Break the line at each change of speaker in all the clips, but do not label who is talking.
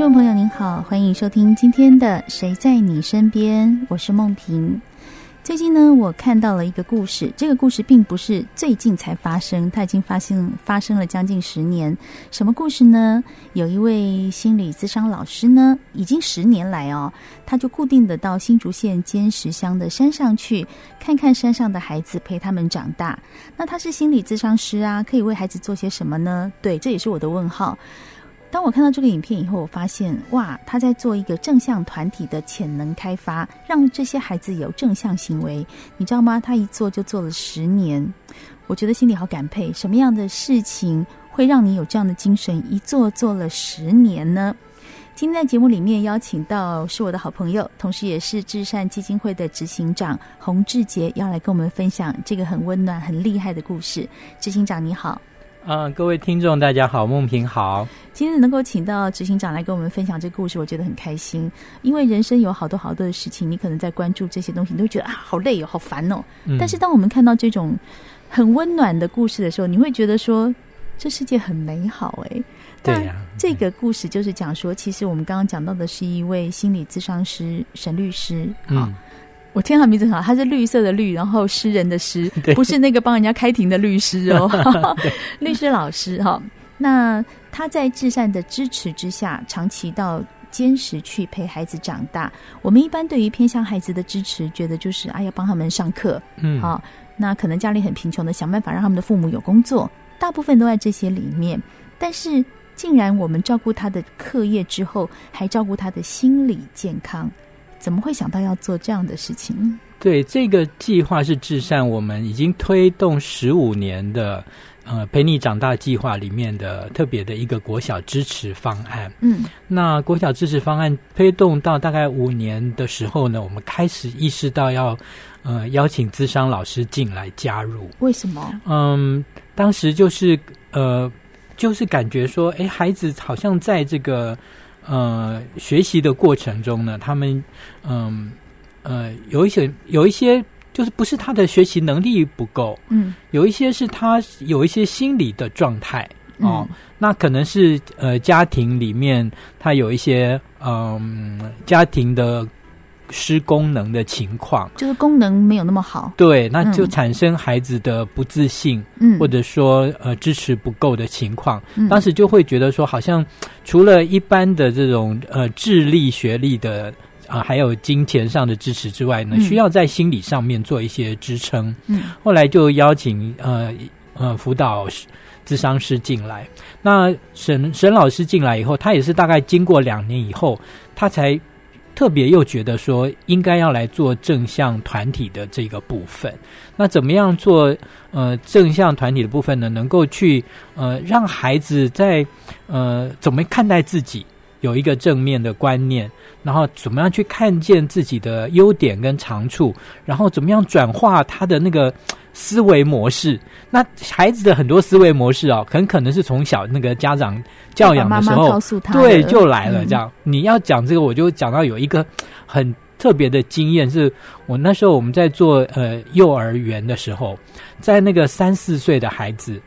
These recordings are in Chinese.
众朋友您好，欢迎收听今天的《谁在你身边》，我是梦萍。最近呢，我看到了一个故事。这个故事并不是最近才发生，它已经发生发生了将近十年。什么故事呢？有一位心理咨商老师呢，已经十年来哦，他就固定的到新竹县尖石乡的山上去看看山上的孩子，陪他们长大。那他是心理咨商师啊，可以为孩子做些什么呢？对，这也是我的问号。当我看到这个影片以后，我发现哇，他在做一个正向团体的潜能开发，让这些孩子有正向行为。你知道吗？他一做就做了十年，我觉得心里好感佩。什么样的事情会让你有这样的精神？一做做了十年呢？今天在节目里面邀请到是我的好朋友，同时也是至善基金会的执行长洪志杰，要来跟我们分享这个很温暖、很厉害的故事。执行长你好。
啊、呃，各位听众，大家好，梦萍好。
今天能够请到执行长来跟我们分享这个故事，我觉得很开心。因为人生有好多好多的事情，你可能在关注这些东西，你都会觉得啊，好累哦，好烦哦。嗯、但是当我们看到这种很温暖的故事的时候，你会觉得说，这世界很美好哎。
对呀、啊。
这个故事就是讲说，其实我们刚刚讲到的是一位心理咨商师沈律师啊。嗯我听他名字很好，他是绿色的绿，然后诗人的诗，不是那个帮人家开庭的律师哦，律师老师哈。那他在至善的支持之下，长期到坚持去陪孩子长大。我们一般对于偏向孩子的支持，觉得就是哎要帮他们上课，嗯，好，那可能家里很贫穷的，想办法让他们的父母有工作，大部分都在这些里面。但是，竟然我们照顾他的课业之后，还照顾他的心理健康。怎么会想到要做这样的事情？
对，这个计划是至善我们已经推动十五年的，呃，陪你长大计划里面的特别的一个国小支持方案。嗯，那国小支持方案推动到大概五年的时候呢，我们开始意识到要，呃，邀请资商老师进来加入。
为什么？
嗯，当时就是呃，就是感觉说，哎，孩子好像在这个。呃，学习的过程中呢，他们嗯呃，呃有一些有一些就是不是他的学习能力不够，嗯，有一些是他有一些心理的状态哦，嗯、那可能是呃家庭里面他有一些嗯、呃、家庭的。失功能的情况，
就是功能没有那么好，
对，那就产生孩子的不自信，嗯，或者说呃支持不够的情况，嗯，当时就会觉得说，好像除了一般的这种呃智力、学历的啊、呃，还有金钱上的支持之外呢，需要在心理上面做一些支撑，嗯，后来就邀请呃呃辅导智商师进来，那沈沈老师进来以后，他也是大概经过两年以后，他才。特别又觉得说应该要来做正向团体的这个部分，那怎么样做呃正向团体的部分呢？能够去呃让孩子在呃怎么看待自己有一个正面的观念，然后怎么样去看见自己的优点跟长处，然后怎么样转化他的那个。思维模式，那孩子的很多思维模式哦，很可能是从小那个家长教养的时候，
妈妈告诉他
对，就来了。这样，
嗯、
你要讲这个，我就讲到有一个很特别的经验，是我那时候我们在做呃幼儿园的时候，在那个三四岁的孩子，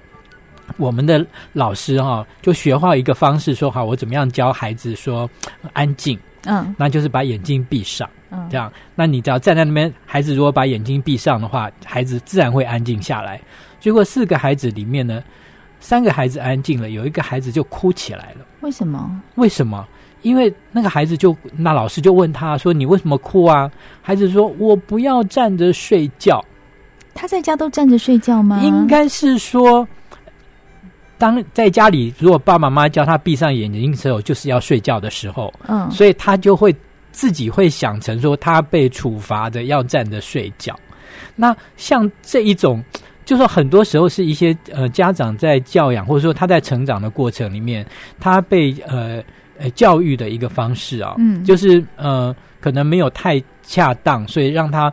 我们的老师哈、哦、就学会一个方式，说好我怎么样教孩子说安静，嗯，那就是把眼睛闭上。这样，那你只要站在那边，孩子如果把眼睛闭上的话，孩子自然会安静下来。结果四个孩子里面呢，三个孩子安静了，有一个孩子就哭起来了。
为什么？
为什么？因为那个孩子就，那老师就问他说：“你为什么哭啊？”孩子说：“我不要站着睡觉。”
他在家都站着睡觉吗？
应该是说，当在家里，如果爸爸妈妈叫他闭上眼睛的时候，就是要睡觉的时候。嗯，所以他就会。自己会想成说他被处罚的要站着睡觉，那像这一种，就说很多时候是一些呃家长在教养或者说他在成长的过程里面，他被呃呃教育的一个方式啊，嗯，就是呃可能没有太恰当，所以让他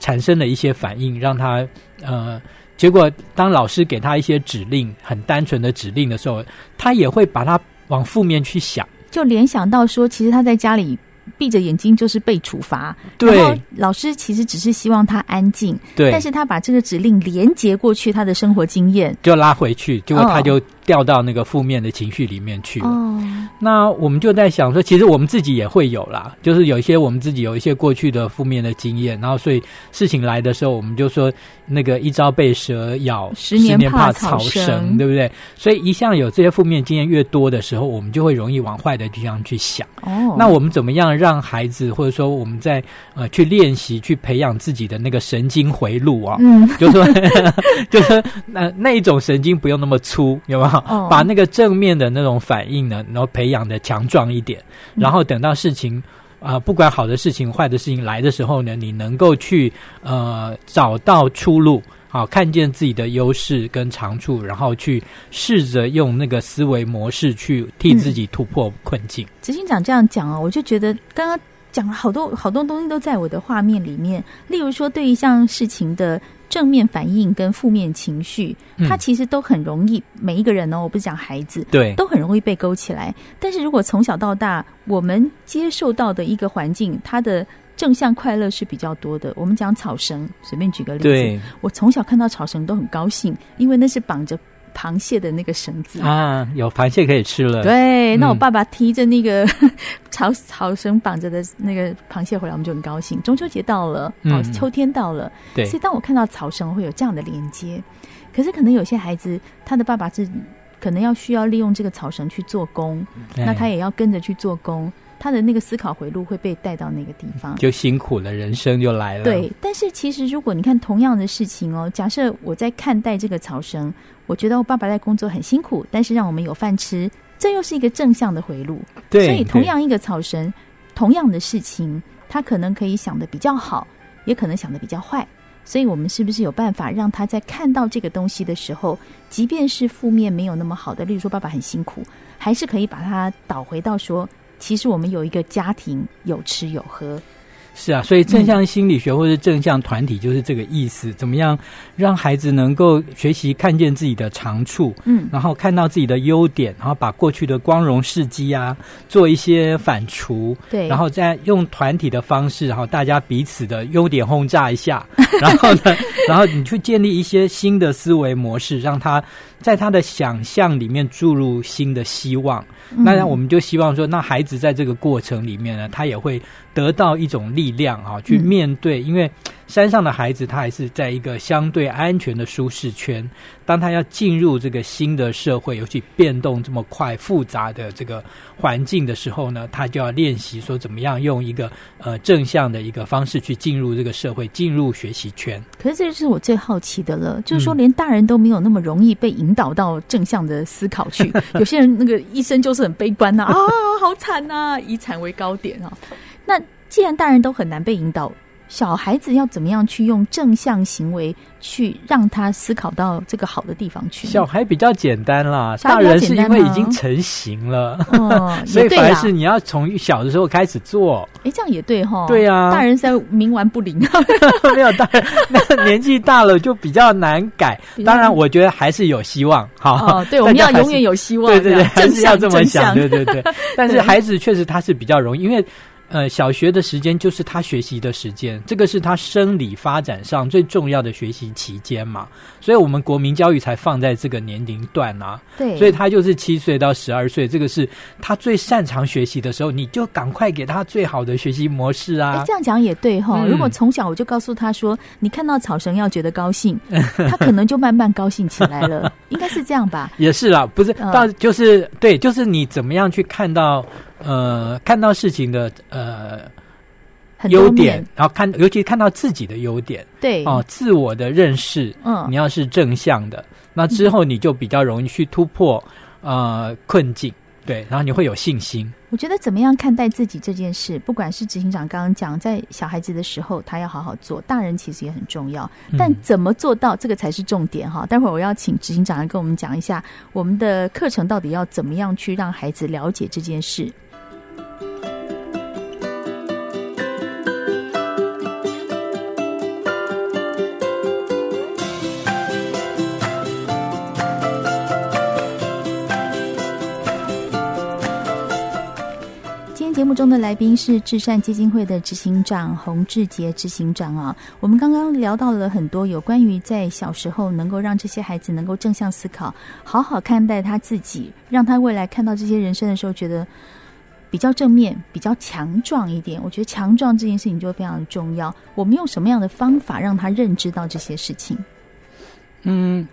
产生了一些反应，让他呃，结果当老师给他一些指令，很单纯的指令的时候，他也会把它往负面去想，
就联想到说，其实他在家里。闭着眼睛就是被处罚，
对，
然后老师其实只是希望他安静，
对，
但是他把这个指令连接过去，他的生活经验。
就拉回去，结果他就掉到那个负面的情绪里面去了。哦，那我们就在想说，其实我们自己也会有啦，就是有一些我们自己有一些过去的负面的经验，然后所以事情来的时候，我们就说那个一朝被蛇咬，
十年怕草
绳，对不对？所以一向有这些负面经验越多的时候，我们就会容易往坏的地方去想。哦，那我们怎么样让让孩子，或者说我们在呃去练习、去培养自己的那个神经回路啊，嗯，就是说，就说那那一种神经不用那么粗，有没有？哦，把那个正面的那种反应呢，然后培养的强壮一点，然后等到事情啊，呃，不管好的事情、坏的事情来的时候呢，你能够去呃找到出路，好，看见自己的优势跟长处，然后去试着用那个思维模式去替自己突破困境。嗯，
执行长这样讲哦，我就觉得刚刚讲了好多好多东西都在我的画面里面。例如说，对一项事情的正面反应跟负面情绪，它其实都很容易，每一个人哦，我不是讲孩子，
对，
都很容易被勾起来。但是如果从小到大，我们接受到的一个环境，它的正向快乐是比较多的。我们讲草绳，随便举个例子，我从小看到草绳都很高兴，因为那是绑着螃蟹的那个绳子
啊，有螃蟹可以吃了。
对，那我爸爸提着那个 草草绳绑着的那个螃蟹回来，我们就很高兴。中秋节到了，哦，秋天到了，
对，
所以当我看到草绳，我会有这样的连接。可是可能有些孩子，他的爸爸是可能要需要利用这个草绳去做工，那他也要跟着去做工。他的那个思考回路会被带到那个地方，
就辛苦了，人生就来了。
对，但是其实如果你看同样的事情哦，假设我在看待这个草绳，我觉得我爸爸在工作很辛苦，但是让我们有饭吃，这又是一个正向的回路。
对，
所以同样一个草绳，同样的事情，他可能可以想的比较好，也可能想的比较坏。所以我们是不是有办法让他在看到这个东西的时候，即便是负面没有那么好的，例如说爸爸很辛苦，还是可以把它导回到说。其实我们有一个家庭，有吃有喝。
是啊，所以正向心理学或者正向团体就是这个意思。嗯、怎么样让孩子能够学习看见自己的长处，嗯，然后看到自己的优点，然后把过去的光荣事迹啊做一些反刍，
对，
然后再用团体的方式，然后大家彼此的优点轰炸一下，然后呢，然后你去建立一些新的思维模式，让他在他的想象里面注入新的希望。嗯、那我们就希望说，那孩子在这个过程里面呢，他也会得到一种力量啊，去面对，因为。山上的孩子，他还是在一个相对安全的舒适圈。当他要进入这个新的社会，尤其变动这么快、复杂的这个环境的时候呢，他就要练习说怎么样用一个呃正向的一个方式去进入这个社会，进入学习圈。
可是这就是我最好奇的了，就是说连大人都没有那么容易被引导到正向的思考去。有些人那个一生就是很悲观呐，啊，好惨呐，以惨为高点啊。那既然大人都很难被引导。小孩子要怎么样去用正向行为去让他思考到这个好的地方去？
小孩比较简单啦，大人是因为已经成型了，
哦、
所以反而是你要从小的时候开始做。
哎，这样也对哈。
对啊，
大人在冥顽不灵，
没有大人，那年纪大了就比较难改。当然，我觉得还是有希望。好，
哦、对，我们要永远有希望。
对对对，还是要这么想。对对对，但是孩子确实他是比较容易，因为。呃，小学的时间就是他学习的时间，这个是他生理发展上最重要的学习期间嘛，所以我们国民教育才放在这个年龄段啊。
对，
所以他就是七岁到十二岁，这个是他最擅长学习的时候，你就赶快给他最好的学习模式啊。
这样讲也对哈、哦，嗯、如果从小我就告诉他说，你看到草绳要觉得高兴，他可能就慢慢高兴起来了，应该是这样吧？
也是啦，不是，到就是、呃、对，就是你怎么样去看到。呃，看到事情的呃优点，然后看，尤其看到自己的优点，
对
哦、呃，自我的认识，嗯，你要是正向的，那之后你就比较容易去突破呃困境，对，然后你会有信心。
我觉得怎么样看待自己这件事，不管是执行长刚刚讲，在小孩子的时候他要好好做，大人其实也很重要，但怎么做到这个才是重点哈。待会儿我要请执行长来跟我们讲一下，我们的课程到底要怎么样去让孩子了解这件事。节目中的来宾是至善基金会的执行长洪志杰执行长啊。我们刚刚聊到了很多有关于在小时候能够让这些孩子能够正向思考，好好看待他自己，让他未来看到这些人生的时候觉得比较正面、比较强壮一点。我觉得强壮这件事情就非常重要。我们用什么样的方法让他认知到这些事情？
嗯。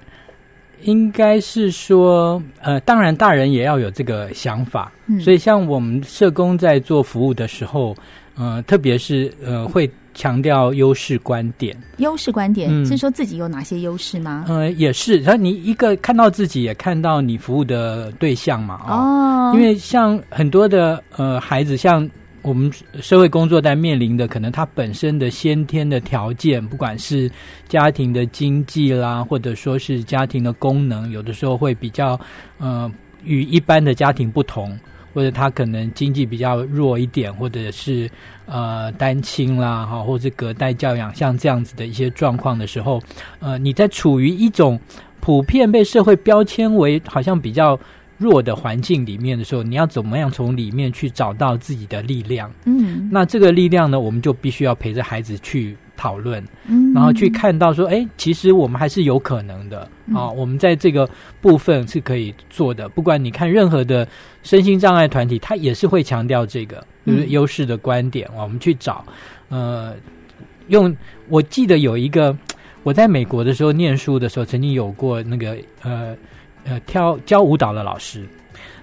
应该是说，呃，当然大人也要有这个想法。嗯，所以像我们社工在做服务的时候，呃，特别是呃，会强调优势观点。
优势观点、嗯、是说自己有哪些优势吗？
呃，也是。然后你一个看到自己，也看到你服务的对象嘛。哦，哦因为像很多的呃孩子，像。我们社会工作在面临的，可能他本身的先天的条件，不管是家庭的经济啦，或者说是家庭的功能，有的时候会比较呃与一般的家庭不同，或者他可能经济比较弱一点，或者是呃单亲啦，哈，或者是隔代教养，像这样子的一些状况的时候，呃，你在处于一种普遍被社会标签为好像比较。弱的环境里面的时候，你要怎么样从里面去找到自己的力量？嗯，那这个力量呢，我们就必须要陪着孩子去讨论，嗯，然后去看到说，哎，其实我们还是有可能的啊，我们在这个部分是可以做的。不管你看任何的身心障碍团体，他也是会强调这个就是优势的观点。我们去找，呃，用我记得有一个我在美国的时候念书的时候，曾经有过那个呃。呃，跳教舞蹈的老师，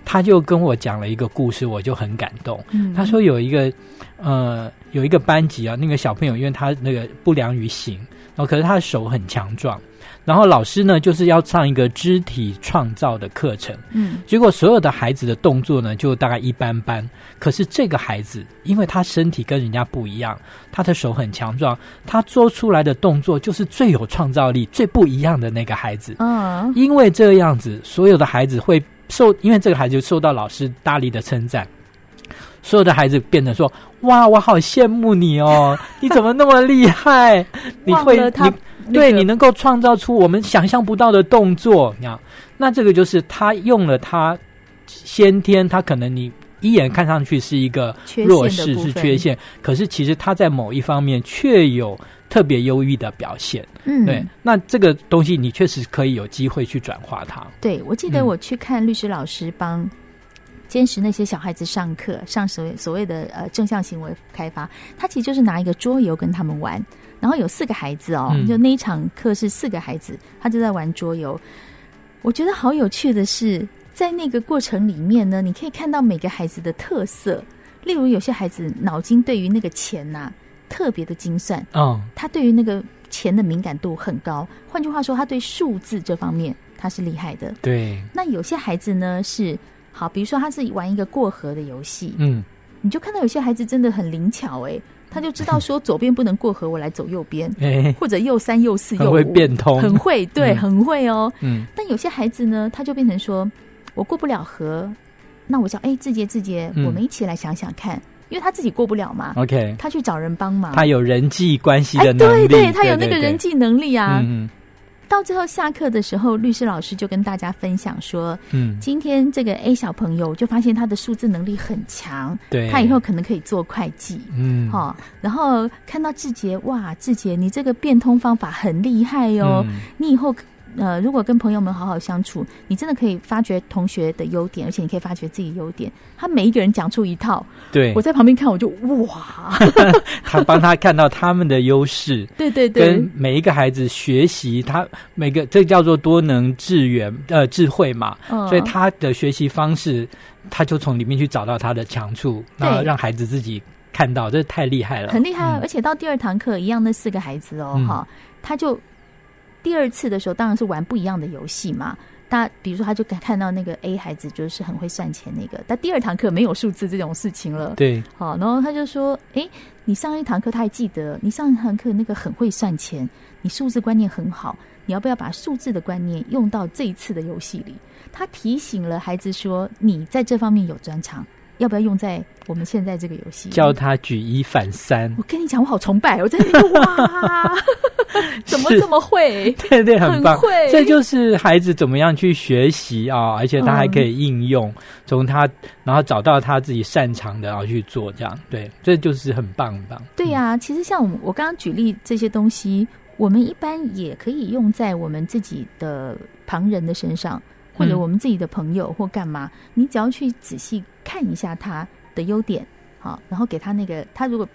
他就跟我讲了一个故事，我就很感动。嗯，他说有一个呃，有一个班级啊，那个小朋友因为他那个不良于行，然后可是他的手很强壮。然后老师呢，就是要上一个肢体创造的课程。嗯，结果所有的孩子的动作呢，就大概一般般。可是这个孩子，因为他身体跟人家不一样，他的手很强壮，他做出来的动作就是最有创造力、最不一样的那个孩子。嗯，因为这样子，所有的孩子会受，因为这个孩子受到老师大力的称赞，所有的孩子变得说：“哇，我好羡慕你哦，你怎么那么厉害？你会他。”你对，你能够创造出我们想象不到的动作，你看，那这个就是他用了他先天，他可能你一眼看上去是一个弱势，是缺陷，可是其实他在某一方面却有特别优异的表现。嗯，对，那这个东西你确实可以有机会去转化它。
对，我记得我去看律师老师帮坚持那些小孩子上课，上所谓所谓的呃正向行为开发，他其实就是拿一个桌游跟他们玩。然后有四个孩子哦，就那一场课是四个孩子，他就在玩桌游。我觉得好有趣的是，在那个过程里面呢，你可以看到每个孩子的特色。例如，有些孩子脑筋对于那个钱呐、啊、特别的精算，哦，他对于那个钱的敏感度很高。换句话说，他对数字这方面他是厉害的。
对。
那有些孩子呢是好，比如说他是玩一个过河的游戏，嗯，你就看到有些孩子真的很灵巧哎。他就知道说左边不能过河，我来走右边，或者右三右四右五，
会变通，
很会，对，很会哦。嗯，但有些孩子呢，他就变成说，我过不了河，那我想，哎，志杰，志杰，我们一起来想想看，因为他自己过不了嘛，OK，他去找人帮忙，
他有人际关系的能力，
对对，他有那个人际能力啊。到最后下课的时候，律师老师就跟大家分享说：“嗯，今天这个 A 小朋友就发现他的数字能力很强，对，他以后可能可以做会计，嗯，好、哦。然后看到志杰，哇，志杰，你这个变通方法很厉害哟、哦，嗯、你以后。”呃，如果跟朋友们好好相处，你真的可以发掘同学的优点，而且你可以发掘自己优点。他每一个人讲出一套，
对，
我在旁边看，我就哇，
他帮他看到他们的优势，
对对对，
跟每一个孩子学习，他每个这叫做多能智源呃智慧嘛，嗯、所以他的学习方式，他就从里面去找到他的强处，然后让孩子自己看到，这太厉害了，
很厉害。嗯、而且到第二堂课一样，那四个孩子哦，哈、嗯，他就。第二次的时候，当然是玩不一样的游戏嘛。他比如说，他就看到那个 A 孩子就是很会算钱那个，但第二堂课没有数字这种事情了。
对，
好，然后他就说：“哎，你上一堂课他还记得，你上一堂课那个很会算钱，你数字观念很好，你要不要把数字的观念用到这一次的游戏里？”他提醒了孩子说：“你在这方面有专长。”要不要用在我们现在这个游戏？
教他举一反三。
我跟你讲，我好崇拜，我在那边哇，怎么这么会？
对对，很棒。
很会。
这就是孩子怎么样去学习啊，而且他还可以应用，嗯、从他然后找到他自己擅长的，然后去做这样。对，这就是很棒很棒。
对呀、啊，其实像我我刚刚举例这些东西，我们一般也可以用在我们自己的旁人的身上。或者我们自己的朋友或干嘛，嗯、你只要去仔细看一下他的优点，好，然后给他那个，他如果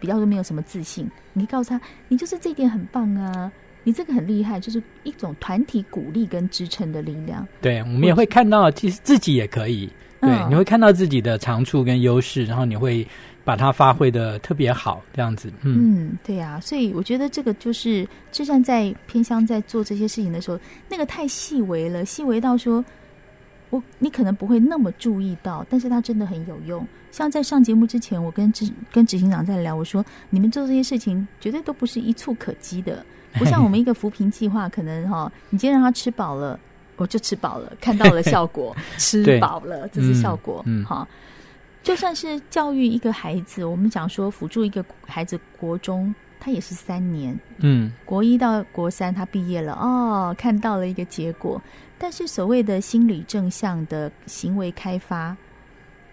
比较说没有什么自信，你告诉他，你就是这一点很棒啊，你这个很厉害，就是一种团体鼓励跟支撑的力量。
对，我们也会看到，其实自己也可以，对，嗯、你会看到自己的长处跟优势，然后你会。把它发挥的特别好，这样子，
嗯，对呀、啊，所以我觉得这个就是志善在偏乡在做这些事情的时候，那个太细微了，细微到说，我你可能不会那么注意到，但是它真的很有用。像在上节目之前，我跟执跟执行长在聊，我说你们做这些事情绝对都不是一触可及的，不像我们一个扶贫计划，可能哈、你今天让他吃饱了，我就吃饱了，看到了效果，吃饱了，这是效果，嗯，好。就算是教育一个孩子，我们讲说辅助一个孩子国中，他也是三年，嗯，国一到国三他毕业了，哦，看到了一个结果。但是所谓的心理正向的行为开发，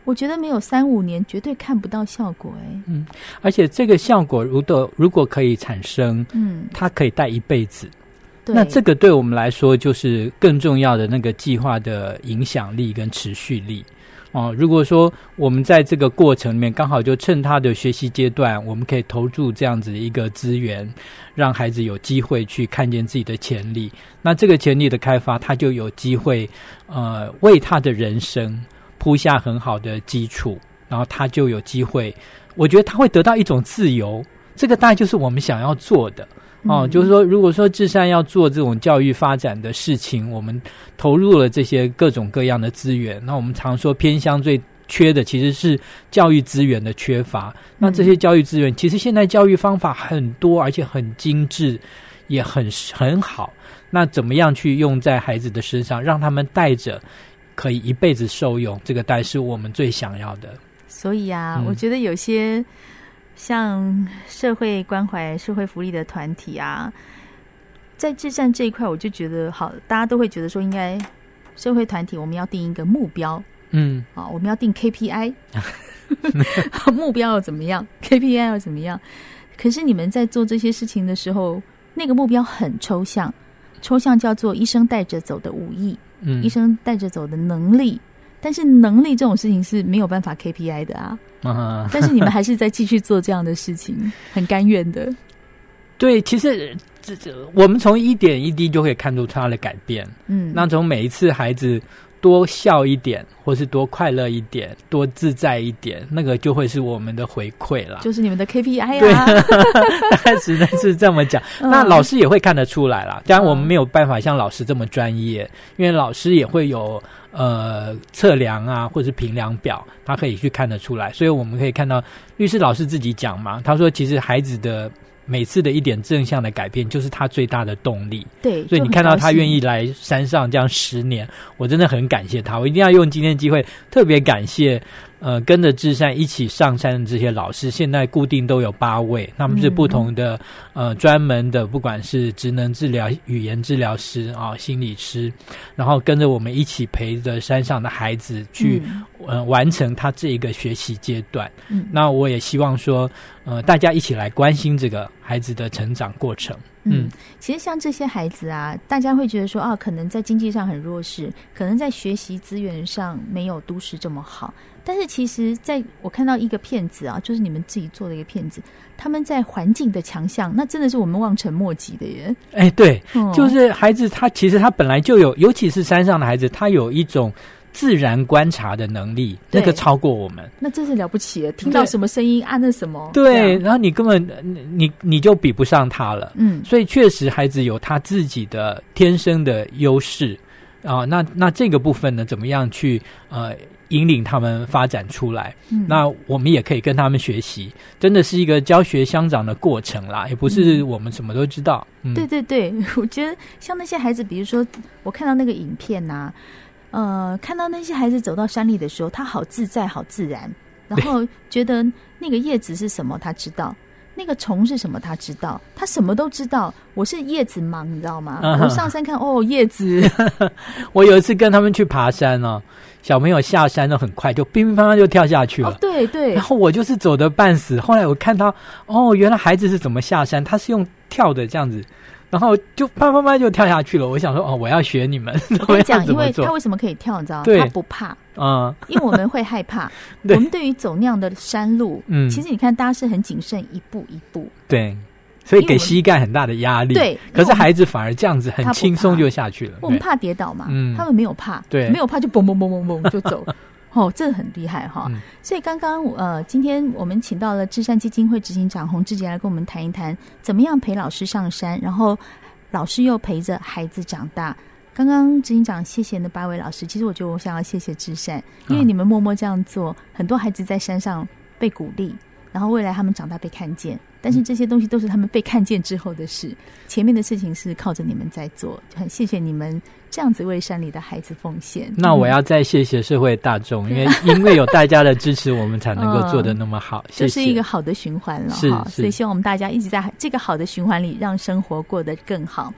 我觉得没有三五年绝对看不到效果，哎，嗯，
而且这个效果如果如果可以产生，嗯，它可以带一辈子，对，那这个对我们来说就是更重要的那个计划的影响力跟持续力。哦，如果说我们在这个过程里面刚好就趁他的学习阶段，我们可以投注这样子一个资源，让孩子有机会去看见自己的潜力。那这个潜力的开发，他就有机会呃为他的人生铺下很好的基础，然后他就有机会，我觉得他会得到一种自由。这个大概就是我们想要做的。哦，就是说，如果说智善要做这种教育发展的事情，我们投入了这些各种各样的资源。那我们常说偏乡最缺的其实是教育资源的缺乏。那这些教育资源，其实现在教育方法很多，而且很精致，也很很好。那怎么样去用在孩子的身上，让他们带着可以一辈子受用？这个带是我们最想要的。
所以啊，嗯，我觉得有些。像社会关怀、社会福利的团体啊，在智善这一块，我就觉得好，大家都会觉得说，应该社会团体我们要定一个目标，嗯，啊，我们要定 KPI，目标要怎么样？KPI 要怎么样？可是你们在做这些事情的时候，那个目标很抽象，抽象叫做医生带着走的武艺，嗯，医生带着走的能力。但是能力这种事情是没有办法 KPI 的啊，啊但是你们还是在继续做这样的事情，很甘愿的。
对，其实这这我们从一点一滴就可以看出他的改变。嗯，那从每一次孩子。多笑一点，或是多快乐一点，多自在一点，那个就会是我们的回馈了。
就是你们的 KPI 啊，
对，但只能是这么讲。那老师也会看得出来啦。当然，我们没有办法像老师这么专业，因为老师也会有呃测量啊，或是评量表，他可以去看得出来。所以我们可以看到律师老师自己讲嘛，他说其实孩子的。每次的一点正向的改变，就是他最大的动力。
对，
所以你看到他愿意来山上这样十年，我真的很感谢他。我一定要用今天的机会特别感谢。呃，跟着智善一起上山的这些老师，现在固定都有八位，他们是不同的、嗯、呃专门的，不管是职能治疗、语言治疗师啊、心理师，然后跟着我们一起陪着山上的孩子去、嗯、呃完成他这一个学习阶段。嗯，那我也希望说，呃，大家一起来关心这个孩子的成长过程。
嗯，其实像这些孩子啊，大家会觉得说啊，可能在经济上很弱势，可能在学习资源上没有都市这么好。但是其实，在我看到一个片子啊，就是你们自己做的一个片子，他们在环境的强项，那真的是我们望尘莫及的耶。
哎，对，嗯、就是孩子他其实他本来就有，尤其是山上的孩子，他有一种自然观察的能力，那个超过我们。
那真是了不起，听到什么声音按那什么。
对，然后你根本你你就比不上他了。嗯，所以确实孩子有他自己的天生的优势啊。那那这个部分呢，怎么样去呃？引领他们发展出来，嗯，那我们也可以跟他们学习，真的是一个教学相长的过程啦，也不是我们什么都知道。
嗯，对对对，我觉得像那些孩子，比如说我看到那个影片呐，呃，看到那些孩子走到山里的时候，他好自在，好自然，然后觉得那个叶子是什么，他知道。那个虫是什么？他知道，他什么都知道。我是叶子盲，你知道吗？我上山看，哦，叶子。
我有一次跟他们去爬山哦，小朋友下山都很快，就乒乒乓乓就跳下去了。
哦，对对。
然后我就是走得半死。后来我看到，哦，原来孩子是怎么下山？他是用跳的这样子。然后就啪啪啪就跳下去了。我想说，哦，我要学你们。
我跟你 讲，因为他为什么可以跳？你知道吗？他不怕。嗯，因为我们会害怕。我们对于走那样的山路，嗯，其实你看，大家是很谨慎，一步一步。
对，所以给膝盖很大的压力。
对，
可是孩子反而这样子很轻松就下去了。
我们怕跌倒嘛，嗯，他们没有怕，对，没有怕就嘣嘣嘣嘣嘣就走。哦，这很厉害哈！嗯、所以刚刚呃，今天我们请到了至善基金会执行长洪志杰来跟我们谈一谈，怎么样陪老师上山，然后老师又陪着孩子长大。刚刚执行长谢谢那八位老师，其实我觉得我想要谢谢至善，因为你们默默这样做，很多孩子在山上被鼓励，然后未来他们长大被看见。但是这些东西都是他们被看见之后的事，前面的事情是靠着你们在做，很谢谢你们这样子为山里的孩子奉献。
那我要再谢谢社会大众，嗯、因为因为有大家的支持，我们才能够做的那么好。这、嗯、是
一个好的循环了哈，所以希望我们大家一直在这个好的循环里，让生活过得更好。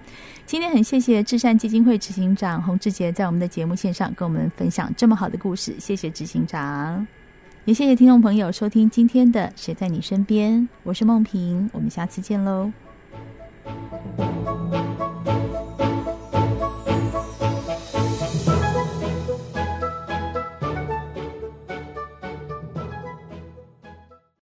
今天很谢谢至善基金会执行长洪志杰在我们的节目线上跟我们分享这么好的故事，谢谢执行长。也谢谢听众朋友收听今天的谁在你身边我是梦萍我们下次见喽。